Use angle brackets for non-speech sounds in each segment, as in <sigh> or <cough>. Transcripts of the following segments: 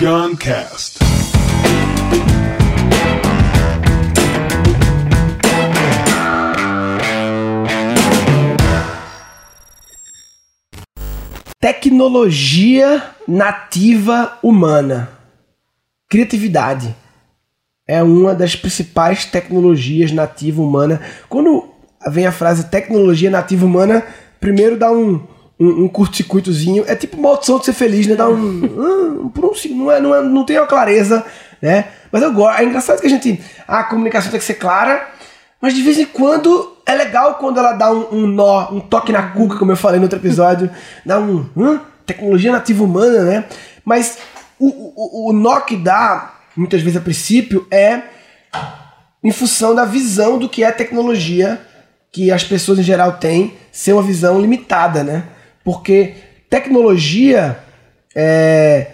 Guncast. Tecnologia nativa humana. Criatividade é uma das principais tecnologias nativa humana. Quando vem a frase tecnologia nativa humana, primeiro dá um, um, um curto-circuitozinho. É tipo uma opção de ser feliz, né? Dá um. um, <laughs> por um não, é, não, é, não tem uma clareza, né? Mas eu gosto. É engraçado que a gente. A comunicação tem que ser clara, mas de vez em quando é legal quando ela dá um, um nó, um toque na cuca, como eu falei no outro episódio. <laughs> dá um. Hum, tecnologia nativa humana, né? Mas o, o, o nó que dá muitas vezes a princípio, é em função da visão do que é tecnologia que as pessoas em geral têm, ser uma visão limitada, né? Porque tecnologia é,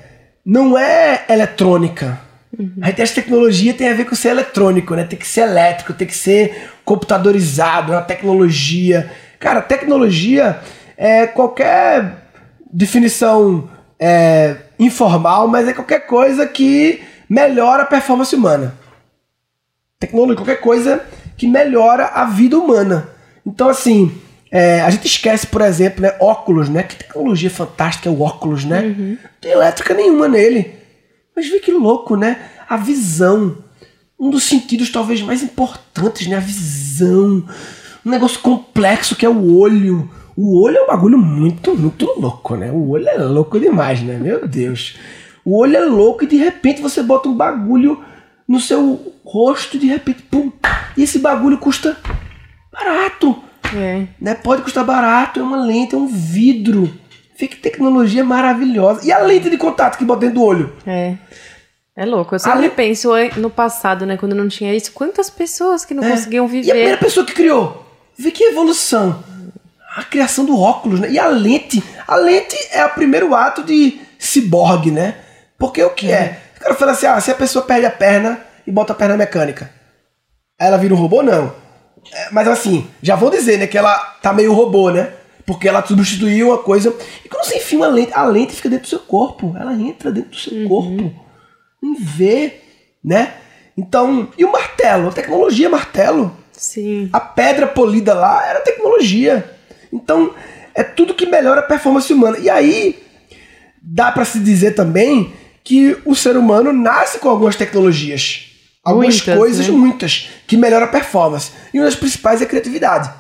não é eletrônica. Uhum. A gente acha que tecnologia tem a ver com ser eletrônico, né? Tem que ser elétrico, tem que ser computadorizado, é uma tecnologia. Cara, tecnologia é qualquer definição é, informal, mas é qualquer coisa que melhora a performance humana. Tecnologia, qualquer coisa que melhora a vida humana. Então, assim, é, a gente esquece, por exemplo, né, óculos, né? Que tecnologia fantástica é o óculos, né? Uhum. Não tem elétrica nenhuma nele. Mas vê que louco, né? A visão. Um dos sentidos talvez mais importantes, né? A visão. Um negócio complexo que é o olho. O olho é um bagulho muito, muito louco, né? O olho é louco demais, né? Meu Deus. O olho é louco e de repente você bota um bagulho no seu rosto e de repente, pum, e esse bagulho custa barato. É. Né? Pode custar barato, é uma lente, é um vidro. Vê que tecnologia maravilhosa. E a lente de contato que bota dentro do olho? É. É louco. Eu sempre penso no passado, né? Quando não tinha isso, quantas pessoas que não é. conseguiam viver. E a primeira pessoa que criou? Vê que evolução. A criação do óculos, né? E a lente. A lente é o primeiro ato de ciborgue, né? Porque o que é? O cara fala assim: ah, se a pessoa perde a perna e bota a perna mecânica, ela vira um robô? Não. É, mas assim, já vou dizer, né, que ela tá meio robô, né? Porque ela substituiu uma coisa. E quando você enfia uma lente, a lente fica dentro do seu corpo. Ela entra dentro do seu uhum. corpo. Em vê, né? Então, e o martelo? A tecnologia martelo. Sim. A pedra polida lá era tecnologia. Então, é tudo que melhora a performance humana. E aí, dá para se dizer também que o ser humano nasce com algumas tecnologias. Algumas muitas, coisas, né? muitas, que melhoram a performance. E uma das principais é a criatividade.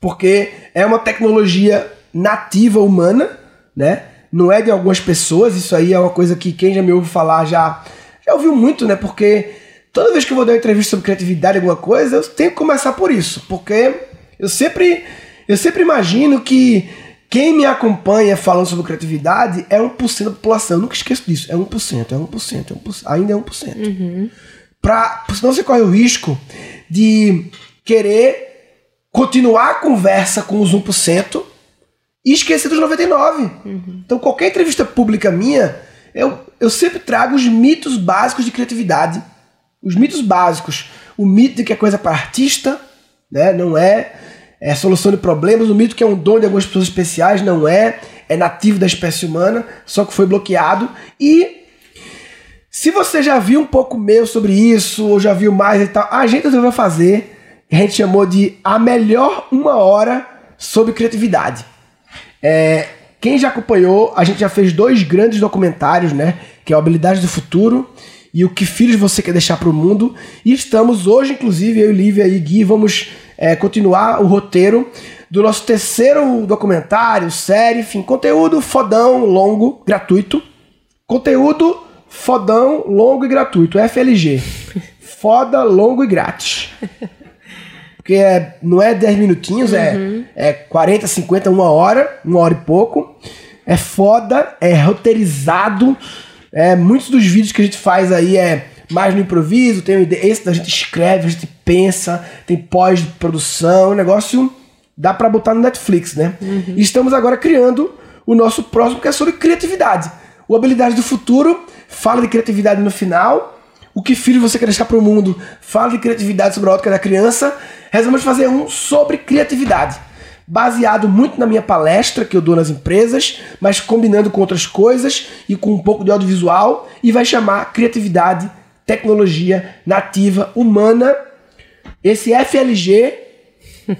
Porque é uma tecnologia nativa humana, né? Não é de algumas pessoas, isso aí é uma coisa que quem já me ouve falar já, já ouviu muito, né? Porque toda vez que eu vou dar uma entrevista sobre criatividade, alguma coisa, eu tenho que começar por isso. Porque eu sempre, eu sempre imagino que quem me acompanha falando sobre criatividade é 1% da população. Eu nunca esqueço disso. É 1%, é 1%, é 1% ainda é 1%. Uhum. Pra, senão você corre o risco de querer continuar a conversa com os 1% e esquecer dos 99%. Uhum. Então, qualquer entrevista pública minha, eu, eu sempre trago os mitos básicos de criatividade. Os mitos básicos. O mito de que é coisa para artista, né? não é é solução de problemas. O mito que é um dom de algumas pessoas especiais não é, é nativo da espécie humana, só que foi bloqueado. E se você já viu um pouco meu sobre isso, ou já viu mais e tal, a gente resolveu fazer, a gente chamou de A Melhor Uma Hora sobre Criatividade. É, quem já acompanhou, a gente já fez dois grandes documentários, né? Que é o Habilidade do Futuro e o que filhos você quer deixar para o mundo. E estamos hoje, inclusive, eu e Lívia e Gui, vamos é, continuar o roteiro do nosso terceiro documentário, série, enfim, conteúdo fodão, longo, gratuito. Conteúdo fodão, longo e gratuito, FLG. Foda, longo e grátis. Porque é, não é 10 minutinhos, é, uhum. é, é 40, 50, uma hora, uma hora e pouco. É foda, é roteirizado. É, muitos dos vídeos que a gente faz aí é mais no improviso, tem esse da gente escreve, a gente pensa, tem pós-produção, o negócio dá para botar no Netflix, né? Uhum. E estamos agora criando o nosso próximo que é sobre criatividade. O Habilidade do Futuro fala de criatividade no final. O que filho você quer deixar para o mundo fala de criatividade sobre a ótica da criança. Resolvemos fazer um sobre criatividade. baseado muito na minha palestra que eu dou nas empresas, mas combinando com outras coisas e com um pouco de audiovisual, e vai chamar Criatividade, Tecnologia Nativa Humana. Esse FLG, <laughs>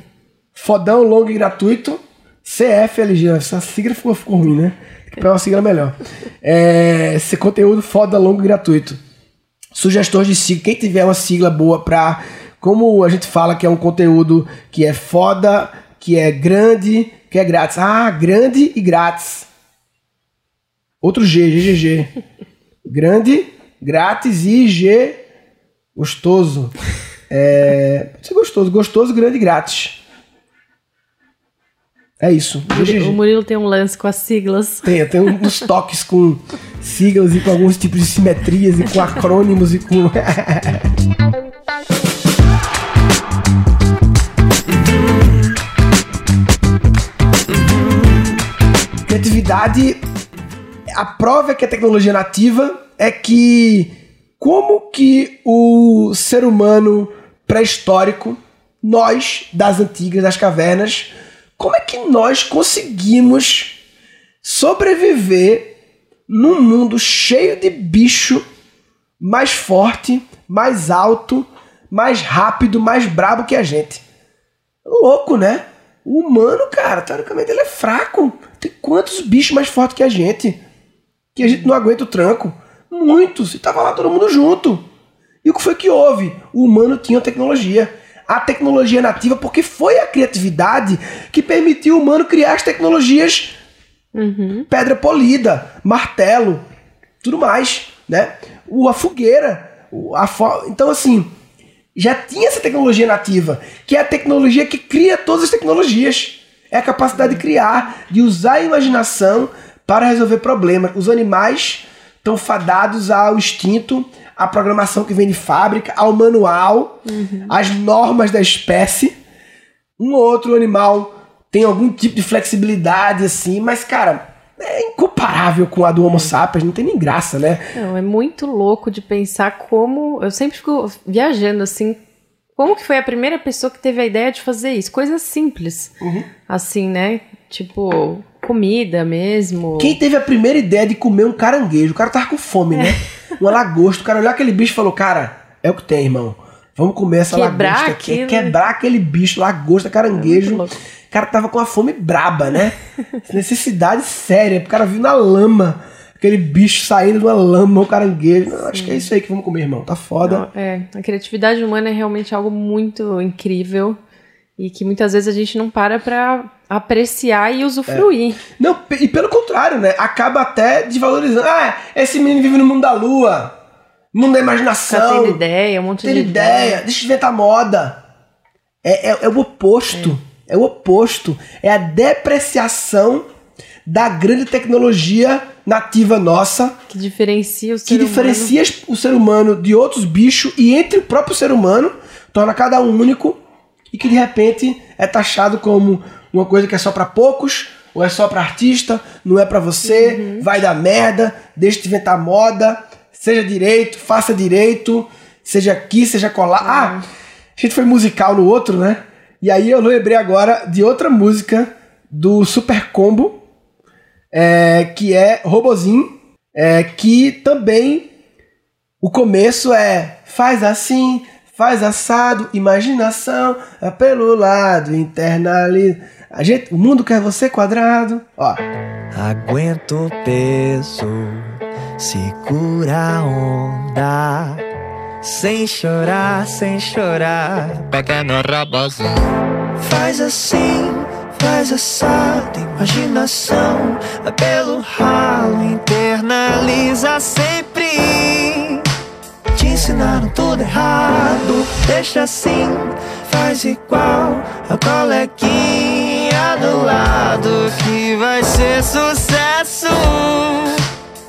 fodão, longo e gratuito, CFLG, essa sigla ficou, ficou ruim, né? Pegar uma sigla melhor. É, esse conteúdo foda, longo e gratuito. Sugestões de sigla, quem tiver uma sigla boa pra. Como a gente fala que é um conteúdo que é foda, que é grande, que é grátis. Ah, grande e grátis. Outro G, GGG. grande, grátis e G, gostoso. É, gostoso, gostoso, grande e grátis. É isso. O Murilo tem um lance com as siglas. Tem, tem uns toques com siglas e com alguns tipos de simetrias e com acrônimos e com. Criatividade, a prova que a tecnologia é nativa é que como que o ser humano pré-histórico, nós das antigas, das cavernas, como é que nós conseguimos sobreviver num mundo cheio de bicho mais forte, mais alto, mais rápido, mais brabo que a gente? Louco, né? O humano, cara, teoricamente ele é fraco. Tem quantos bichos mais fortes que a gente? Que a gente não aguenta o tranco? Muitos. E tava lá todo mundo junto. E o que foi que houve? O humano tinha tecnologia. A tecnologia nativa, porque foi a criatividade que permitiu o humano criar as tecnologias Uhum. pedra polida, martelo, tudo mais, né? O, a fogueira, a fo- então assim, já tinha essa tecnologia nativa, que é a tecnologia que cria todas as tecnologias. É a capacidade de criar, de usar a imaginação para resolver problemas. Os animais estão fadados ao instinto, à programação que vem de fábrica, ao manual, às normas da espécie um ou outro animal tem algum tipo de flexibilidade assim, mas cara, é incomparável com a do Homo sapiens, não tem nem graça, né? Não, é muito louco de pensar como. Eu sempre fico viajando assim. Como que foi a primeira pessoa que teve a ideia de fazer isso? Coisas simples. Uhum. Assim, né? Tipo, comida mesmo. Quem teve a primeira ideia de comer um caranguejo? O cara tava com fome, né? <laughs> Uma lagosta. O cara olhou aquele bicho e falou: Cara, é o que tem, irmão. Vamos comer essa Quebrar lagosta aqui. aquilo. Quebrar aquele bicho, lagosta, caranguejo. É cara tava com uma fome braba, né? <laughs> Necessidade séria. O cara viu na lama. Aquele bicho saindo de uma lama, o caranguejo. Não, acho que é isso aí que vamos comer, irmão. Tá foda. Não, é, a criatividade humana é realmente algo muito incrível e que muitas vezes a gente não para pra apreciar e usufruir. Não, pe- e pelo contrário, né? Acaba até desvalorizando. Ah, esse menino vive no mundo da lua, mundo da imaginação, tendo ideia, um monte de ideia, deixa eu inventar moda. É, é, é o oposto. É. o oposto. É a depreciação da grande tecnologia nativa nossa que diferencia o ser que humano. diferencia o ser humano de outros bichos e entre o próprio ser humano, torna cada um único e que de repente é taxado como uma coisa que é só pra poucos, ou é só pra artista, não é pra você, vai dar merda, deixa de inventar moda, seja direito, faça direito, seja aqui, seja colar. Ah, a gente foi musical no outro, né? E aí eu lembrei agora de outra música do Super Combo, é, que é Robozinho, é, que também o começo é faz assim, faz assado, imaginação, é pelo lado, internaliza. A gente, o mundo quer você quadrado. Ó, Aguenta o peso, segura a onda. Sem chorar, sem chorar, pequeno robozinho. Faz assim, faz assado, imaginação. Vai pelo ralo, internaliza sempre. Ensinaram tudo errado, deixa assim, faz igual a coleguinha do lado que vai ser sucesso.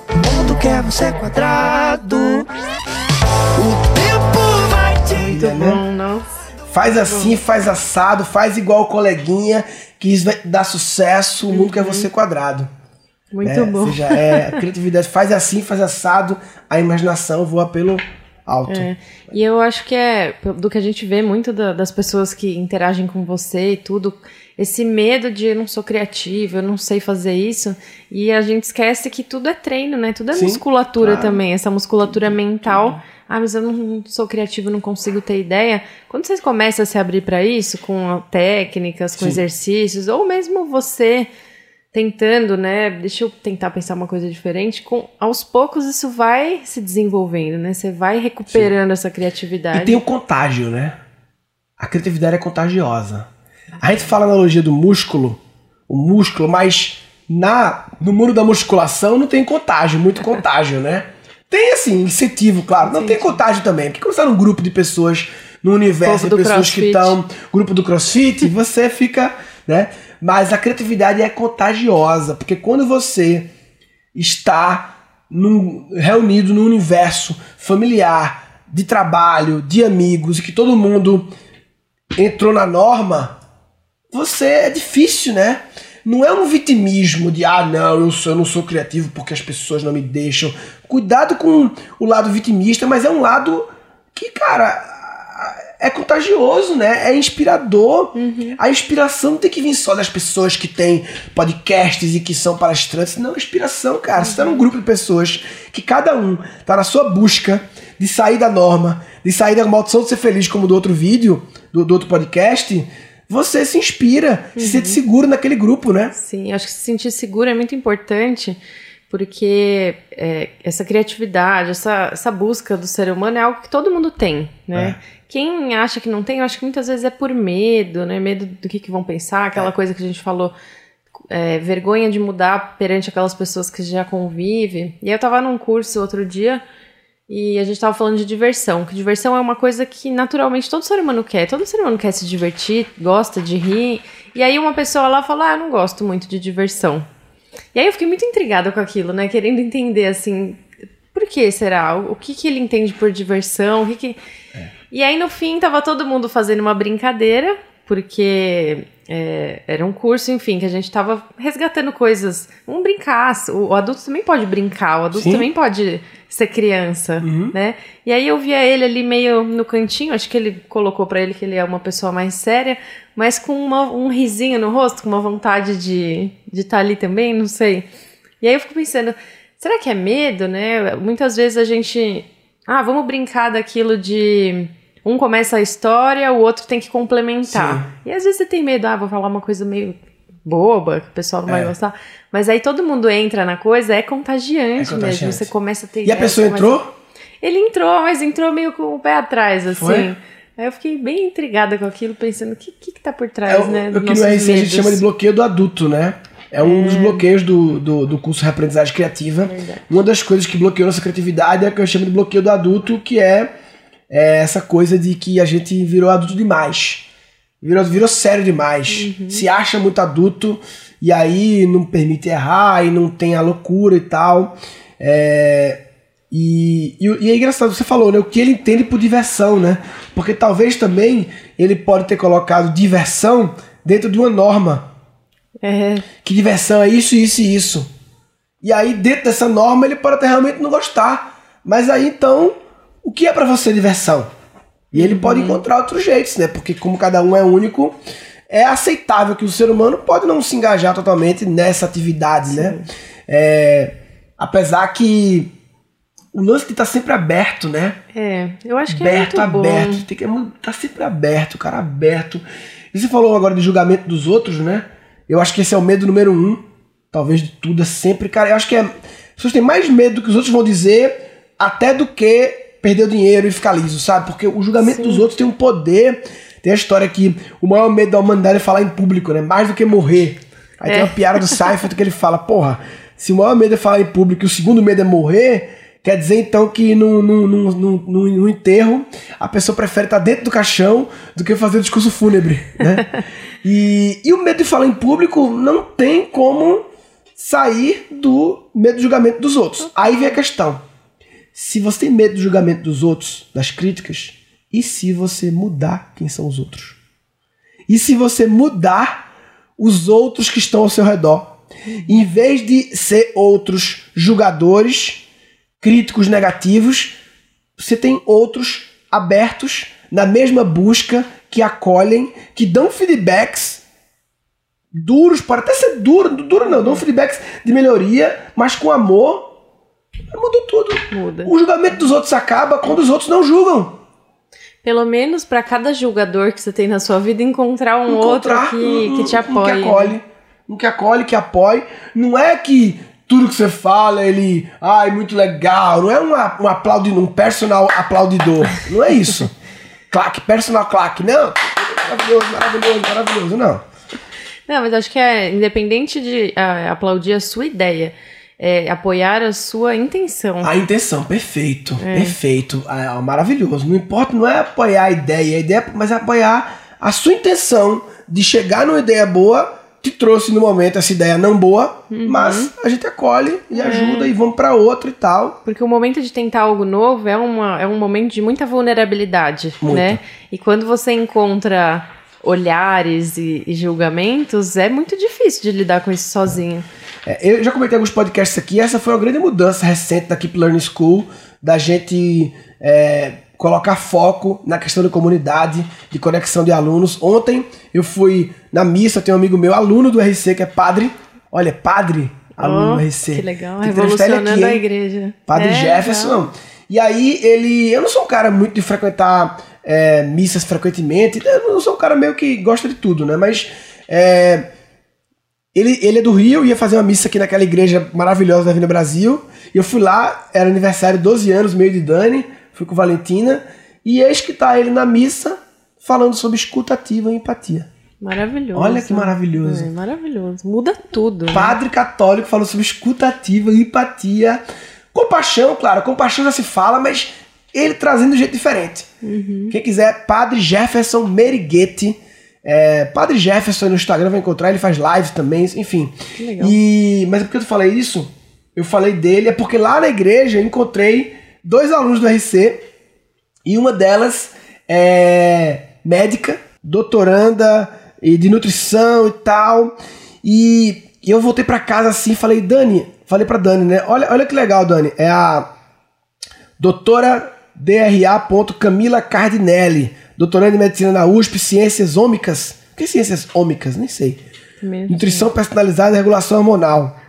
O mundo quer você quadrado. O tempo vai te Muito bom, nossa. faz assim, faz assado, faz igual o coleguinha, que isso vai dar sucesso, o mundo quer você quadrado. Muito né? bom. Ou seja, é, a criatividade faz assim, faz assado, a imaginação voa pelo alto. É, E eu acho que é do que a gente vê muito da- das pessoas que interagem com você e tudo, esse medo de eu não sou criativo, eu não sei fazer isso, e a gente esquece que tudo é treino, né? Tudo é Sim, musculatura claro. também, essa musculatura mental. Ah, mas eu não sou criativo, não consigo ter ideia. Quando você começa a se abrir para isso, com técnicas, com Sim. exercícios, ou mesmo você tentando, né? Deixa eu tentar pensar uma coisa diferente. Com, aos poucos isso vai se desenvolvendo, né? Você vai recuperando essa criatividade. E tem o contágio, né? A criatividade é contagiosa. A gente fala a analogia do músculo, o músculo, mas na no mundo da musculação não tem contágio, muito contágio, né? Tem assim, incentivo, claro. Não tem contágio também. Porque quando você tá num grupo de pessoas, num universo de pessoas que crossfit. estão, grupo do crossfit, você fica, né? Mas a criatividade é contagiosa, porque quando você está num- reunido num universo familiar, de trabalho, de amigos, e que todo mundo entrou na norma, você é difícil, né? Não é um vitimismo de ah, não, eu, sou, eu não sou criativo porque as pessoas não me deixam. Cuidado com o lado vitimista, mas é um lado que, cara, é contagioso, né? É inspirador. A inspiração não tem que vir só das pessoas que têm podcasts e que são palestrantes. Não, inspiração, cara. Você tá num grupo de pessoas que cada um tá na sua busca de sair da norma, de sair da maldição de ser feliz, como do outro vídeo, do, do outro podcast. Você se inspira, se sente seguro naquele grupo, né? Sim, acho que se sentir seguro é muito importante, porque é, essa criatividade, essa, essa busca do ser humano é algo que todo mundo tem, né? Quem acha que não tem, eu acho que muitas vezes é por medo, né? Medo do que, que vão pensar, aquela coisa que a gente falou, é, vergonha de mudar perante aquelas pessoas que já convive. E eu tava num curso outro dia e a gente tava falando de diversão, que diversão é uma coisa que naturalmente todo ser humano quer. Todo ser humano quer se divertir, gosta de rir. E aí uma pessoa lá fala: "Ah, eu não gosto muito de diversão". E aí eu fiquei muito intrigada com aquilo, né? Querendo entender assim, por que será? O que que ele entende por diversão? O que que E aí no fim tava todo mundo fazendo uma brincadeira, porque é, era um curso, enfim, que a gente tava resgatando coisas. Vamos brincar. O, o adulto também pode brincar, o adulto Sim. também pode ser criança, né? E aí eu via ele ali meio no cantinho, acho que ele colocou pra ele que ele é uma pessoa mais séria, mas com uma- um risinho no rosto, com uma vontade de estar de tá ali também, não sei. E aí eu fico pensando, será que é medo, né? Muitas vezes a gente. Ah, vamos brincar daquilo de. Um começa a história, o outro tem que complementar. E às vezes você tem medo, ah, vou falar uma coisa meio boba, que o pessoal não vai É. gostar. Mas aí todo mundo entra na coisa, é contagiante, É contagiante. mesmo. Você começa a ter E a ideia, pessoa você começa- entrou? Ele entrou, mas entrou meio com o pé atrás, assim. Foi? Aí eu fiquei bem intrigada com aquilo, pensando o que, que, que tá por É trás, o, né? o que no RC a gente chama de bloqueio do adulto, né? É um dos bloqueios do, do, do curso de Reaprendizagem Criativa. Verdade. Uma das coisas que bloqueou nossa criatividade é o que eu chamo de bloqueio do adulto, que é, é essa coisa de que a gente virou adulto demais. Virou, virou sério demais. Uhum. Se acha muito adulto e aí não permite errar e não tem a loucura e tal. É, e, e, e é engraçado, você falou, né? O que ele entende por diversão, né? Porque talvez também ele pode ter colocado diversão dentro de uma norma. É, Que diversão é isso, isso e isso. E aí, dentro dessa norma, ele pode até realmente não gostar. Mas aí, então, o que é pra você diversão? E ele pode encontrar outros jeitos, né? Porque como cada um é único, é aceitável que o ser humano pode não se engajar totalmente nessa atividade, né? É, apesar que o lance que tá sempre aberto, né? é, eu acho que aberto, é muito aberto. bom. Tem que tá sempre aberto, cara, aberto. E você falou agora de julgamento dos outros, né? Eu acho que esse é o medo número um, talvez de tudo, é sempre, cara. Eu acho que é, as pessoas têm mais medo do que os outros vão dizer, até do que perder o dinheiro e ficar liso, sabe? Porque o julgamento dos outros tem um poder. Tem a história que o maior medo da humanidade é falar em público, né? Mais do que morrer. Aí tem É. uma piada do Seifert que ele fala, porra, se o maior medo é falar em público e o segundo medo é morrer, quer dizer então que no, no, no, no, no- no enterro a pessoa prefere estar dentro do caixão do que fazer o discurso fúnebre, né? <laughs> e, e o medo de falar em público não tem como sair do medo do julgamento dos outros. Aí vem a questão. Se você tem medo do julgamento dos outros, das críticas, e se você mudar quem são os outros? E se você mudar os outros que estão ao seu redor? Em vez de ser outros julgadores, críticos negativos, você tem outros abertos na mesma busca, que acolhem, que dão feedbacks duros, pode até ser duro, duro não, dão feedbacks de melhoria, mas com amor, mudou tudo. Muda. O julgamento dos outros acaba quando os outros não julgam. Pelo menos pra cada julgador que você tem na sua vida, encontrar um Encontrar outro que, um- que te apoie. Um que né? acolhe. Um que acolhe, que apoie. Não é que tudo que você fala, ele. Ai, muito legal. Não é um, um aplaudidor, um personal aplaudidor. Não é isso. <laughs> claque, personal claque. Não. Maravilhoso, maravilhoso, maravilhoso. Não. Não, mas acho que é independente de ah, aplaudir a sua ideia, é apoiar a sua intenção. A intenção, perfeito. É. Perfeito. Ah, maravilhoso. Não importa, não é apoiar a ideia, a ideia, mas é apoiar a sua intenção de chegar numa ideia boa. Te trouxe no momento essa ideia não boa, Uhum. mas a gente acolhe e É. ajuda e vamos pra outra e tal. Porque o momento de tentar algo novo é, uma, é um momento de muita vulnerabilidade, né? E quando você encontra olhares e, e julgamentos, é muito difícil de lidar com isso sozinho. É, eu já comentei alguns podcasts aqui, essa foi uma grande mudança recente da Keep Learning School, da gente é, colocar foco na questão da comunidade, de conexão de alunos. Ontem eu fui na missa, tem um amigo meu, aluno do RC, que é padre. Olha, padre, aluno Oh, do RC. Que legal, que revolucionando a hein? igreja. Padre É, Jefferson. legal. E aí ele. Eu não sou um cara muito de frequentar é, missas frequentemente. Eu não sou um cara meio que gosta de tudo, né? Mas. é, ele, ele é do Rio, ia fazer uma missa aqui naquela igreja maravilhosa da Avenida Brasil. E eu fui lá, era aniversário 12 anos, meio de Dani, fui com Valentina. E eis que tá ele na missa falando sobre escutativa e empatia. Maravilhoso. Olha que maravilhoso. É, maravilhoso. Muda tudo. né? Padre católico falou sobre escutativa e empatia. Compaixão, claro, compaixão já se fala, mas ele trazendo de um jeito diferente. Quem quiser, Padre Jefferson Meriguete. É, Padre Jefferson no Instagram vai encontrar, ele faz lives também, enfim. Que legal. E, mas por que eu falei isso? Eu falei dele, é porque lá na igreja eu encontrei dois alunos do RC e uma delas é médica, doutoranda e de nutrição e tal. E, eu voltei pra casa assim e falei, Dani, falei pra Dani, né? Olha, olha que legal, Dani. É a doutora DRA. Camila Cardinelli, doutoranda em medicina na USP, ciências ômicas. O que é ciências ômicas? Nem sei. Mesmo. Nutrição personalizada e regulação hormonal.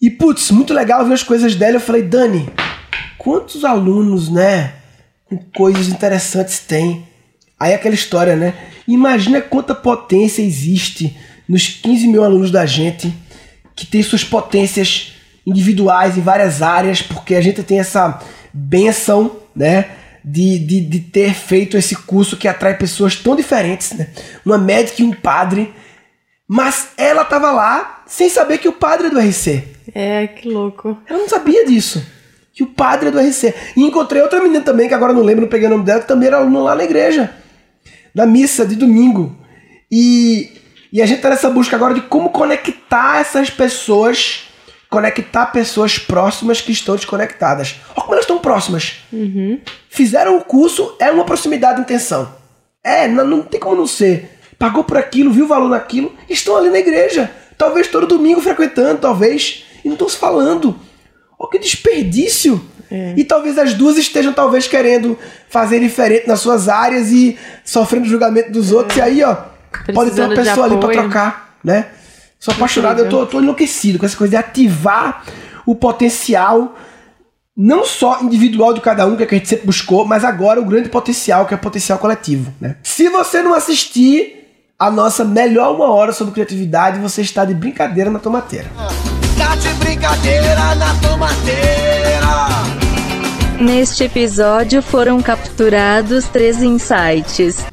E, putz, muito legal ver as coisas dela. Eu falei, Dani, quantos alunos, né? Com coisas interessantes tem. Aí aquela história, né? Imagina quanta potência existe nos 15 mil alunos da gente que tem suas potências individuais em várias áreas, porque a gente tem essa benção, né? De, de, de ter feito esse curso que atrai pessoas tão diferentes, né? Uma médica e um padre. Mas ela tava lá sem saber que o padre é do RC. É, que louco. Eu não sabia disso. Que o padre é do RC. E encontrei outra menina também, que agora não lembro, não peguei o nome dela, que também era aluna lá na igreja. Na missa de domingo. E, e a gente tá nessa busca agora de como conectar essas pessoas, conectar pessoas próximas que estão desconectadas. Olha estão próximas. Fizeram o curso, é uma proximidade de intenção. É, não, não tem como não ser. Pagou por aquilo, viu o valor naquilo, estão ali na igreja. Talvez todo domingo frequentando, talvez. E não estão se falando. Olha que desperdício. E talvez as duas estejam talvez querendo fazer diferente nas suas áreas e sofrendo julgamento dos outros. E aí, ó, pode ter uma Precisando pessoa ali pra apoio. trocar, né? Sou apaixonado, eu tô, eu tô enlouquecido com essa coisa de ativar o potencial não só individual de cada um, que é o que a gente sempre buscou, mas agora o grande potencial, que é o potencial coletivo. Né? Se você não assistir a nossa melhor uma hora sobre criatividade, você está de brincadeira na tomateira. Tá de brincadeira na tomateira. Neste episódio foram capturados três insights.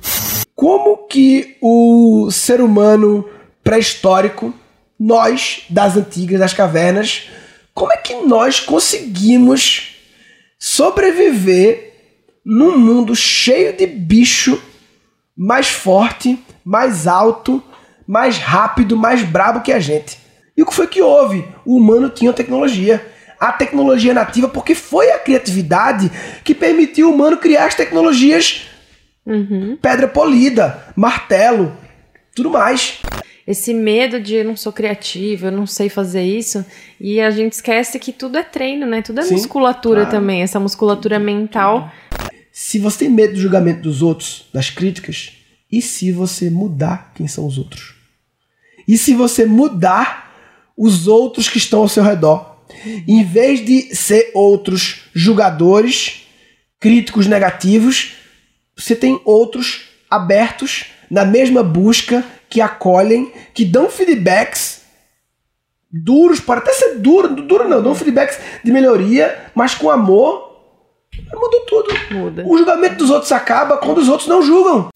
Como que o ser humano pré-histórico, nós das antigas, das cavernas, como é que nós conseguimos sobreviver num mundo cheio de bicho mais forte, mais alto, mais rápido, mais brabo que a gente? E o que foi que houve? O humano tinha tecnologia. A tecnologia nativa, porque foi a criatividade que permitiu o humano criar as tecnologias pedra polida, martelo, tudo mais. Esse medo de eu não sou criativo, eu não sei fazer isso. E a gente esquece que tudo é treino, né? Tudo é Sim, musculatura claro. também. Essa musculatura mental. Se você tem medo do julgamento dos outros, das críticas, e se você mudar quem são os outros? e se você mudar os outros que estão ao seu redor. Em vez de ser outros julgadores, críticos negativos, você tem outros abertos na mesma busca, que acolhem, que dão feedbacks duros, pode até ser duro, duro não, dão feedbacks de melhoria, mas com amor, muda tudo. Muda. O julgamento dos outros acaba quando os outros não julgam.